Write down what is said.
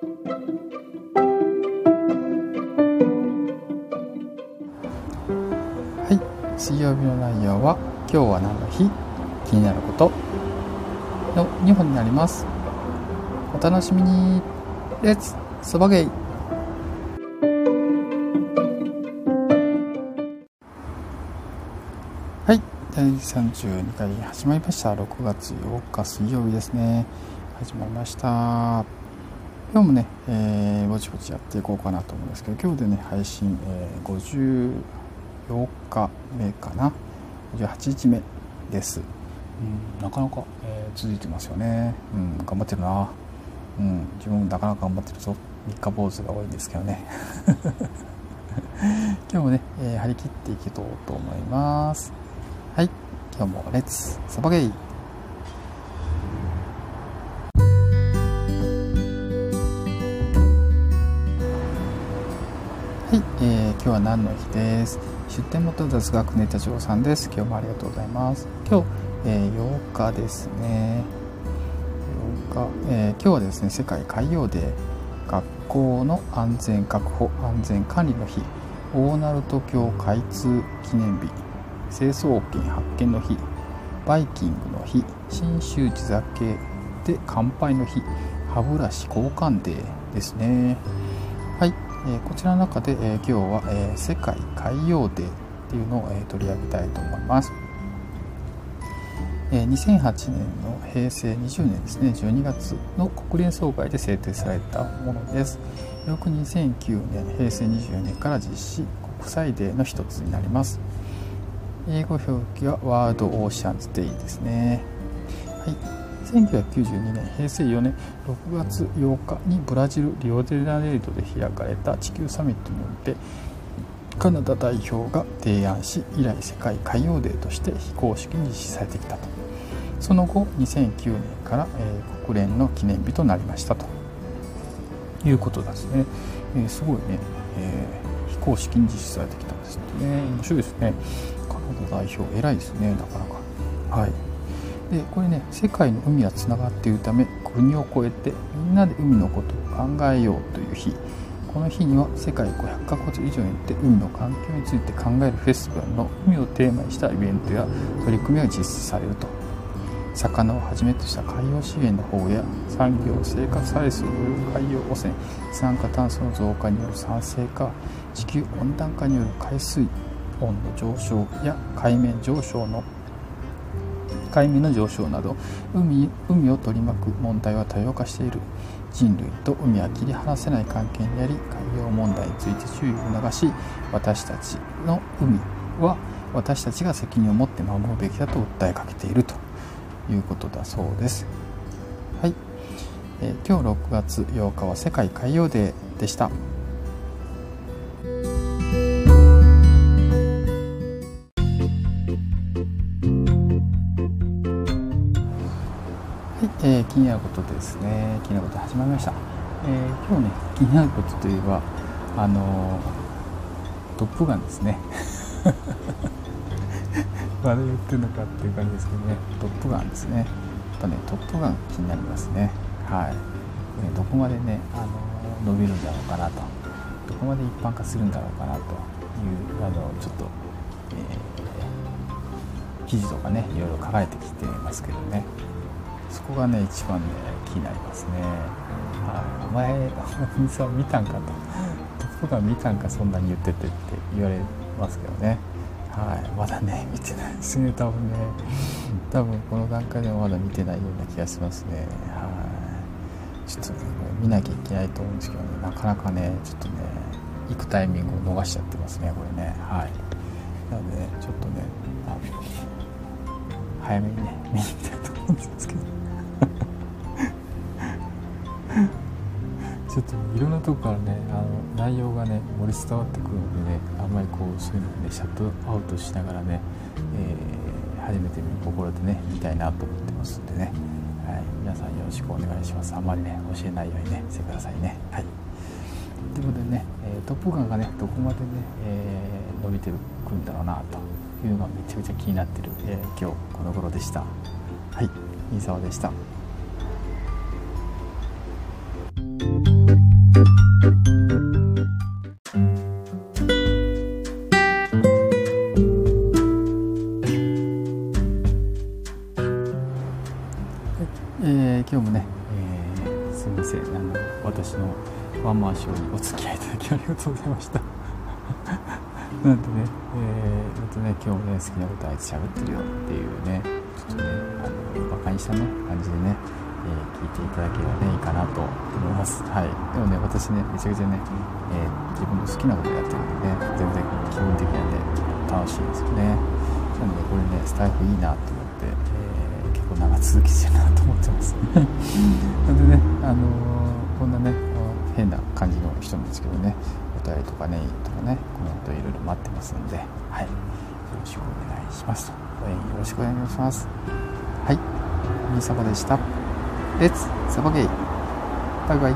はい。水曜日の内容は今日は何の日？気になること。の2本になります。お楽しみに。レッツそばゲイはい。第32回始まりました。6月8日水曜日ですね。始まりました。今日もね、えー、ぼちぼちやっていこうかなと思うんですけど今日でね配信、えー、54日目かな？58日目です、うん、なかなか、えー、続いてますよね、うん、頑張ってるな、うん、自分もなかなか頑張ってるぞ。三日坊主が多いんですけどね。今日もね、えー、張り切っていけとうと思います。はい今日もレッツサバゲイ。今日は何の日です？出店元雑学ネタ長さんです。今日もありがとうございます。今日、えー、8日ですね。8日、えー、今日はですね世界海洋デー学校の安全確保安全管理の日。大鳴門橋開通記念日。成層圏発見の日。バイキングの日。信州地酒で乾杯の日。歯ブラシ交換デーですね。はい。えこちらの中で、え今日は、え世界海洋デーっていうのを、え取り上げたいと思います。え2008年の平成20年ですね12月の国連総会で制定されたものです。翌2009年平成24年から実施国際デーの一つになります。英語表記はワールドオーシャンズデイですね。はい。1992年平成4年6月8日にブラジルリオデジャネイロで開かれた地球サミットにおいてカナダ代表が提案し以来世界海洋デーとして非公式に実施されてきたと。その後2009年から、えー、国連の記念日となりましたと。いうことですね、えー、すごいね、えー、非公式に実施されてきたんですね。面白いですね。カナダ代表偉いですねなかなか。はい。でこれね世界の海はつながっているため国を越えてみんなで海のことを考えようという日。この日には世界500カ国以上にって海の環境について考えるフェスティバルの海をテーマにしたイベントや取り組みが実施されると。魚をはじめとした海洋資源の保護や産業生活サイズによる海洋汚染二酸化炭素の増加による酸性化地球温暖化による海水温の上昇や海面上昇の海面の上昇など海海を取り巻く問題は多様化している人類と海は切り離せない関係にあり海洋問題について注意を促し私たちの海は私たちが責任を持って守るべきだと訴えかけているということだそうです。はい、えー、今日6月8日は世界海洋デーでした。はいえー、気になることですね。気になること始まりました、えー、今日ね気になることといえばあのー、トップガンですね。まだ言ってるのかっていう感じですけどね。トップガンですね。やっぱねトップガン気になりますね。はい、えどこまでねあの伸びるんだろうかなと。どこまで一般化するんだろうかなというあのちょっと、えー、記事とかねいろいろ書かれてきてますけどね。そこがね一番ね気になりますね、はい、お前お水は見たんかと。トップガン見たんかそんなに言っててって言われますけどね。はい。まだね見てないですね多分ね。多分この段階でもまだ見てないような気がしますね。はい。ちょっとね見なきゃいけないと思うんですけどね。なかなかねちょっとね行くタイミングを逃しちゃってますねこれね。はい。なのでねちょっとね早めにね見に行きたいと思うんですけどいろんなとこからねあの内容がね漏れ伝わってくるのでねあんまりこうそういうのをねシャットアウトしながらね、えー、初めて見る心でね見たいなと思ってますんでね、はい、皆さんよろしくお願いします。あんまりね教えないようにねしてくださいね。はい。ということでね、えー、トップガンがねどこまでね、えー、伸びてくんだろうなというのがめちゃめちゃ気になってる、えー、今日この頃でした。はい。飯沢でした。今日もね、えーすみませんあの私のワンマンショーにお付き合いいただきありがとうございました。なんでね、えー、とね今日もね好きなことあいつ喋ってるよっていうねちょっとねあのバカにしたね感じでね、えー、聞いていただければねいいかなと思います。はい。でもね私ねめちゃくちゃね、えー、自分の好きなことやってるんでね全然気分的にね楽しいですよね。なのでこれねスタイフいいなと思って、長続きしてるなと思ってます。なんでねあのこんなね変な感じの人なんですけどね。お便りとかねとかねコメントいろいろ待ってますんで。はい。よろしくお願いします応援よろしくお願いします。はい。みーさまでした。レッツサバゲイ。バイバイ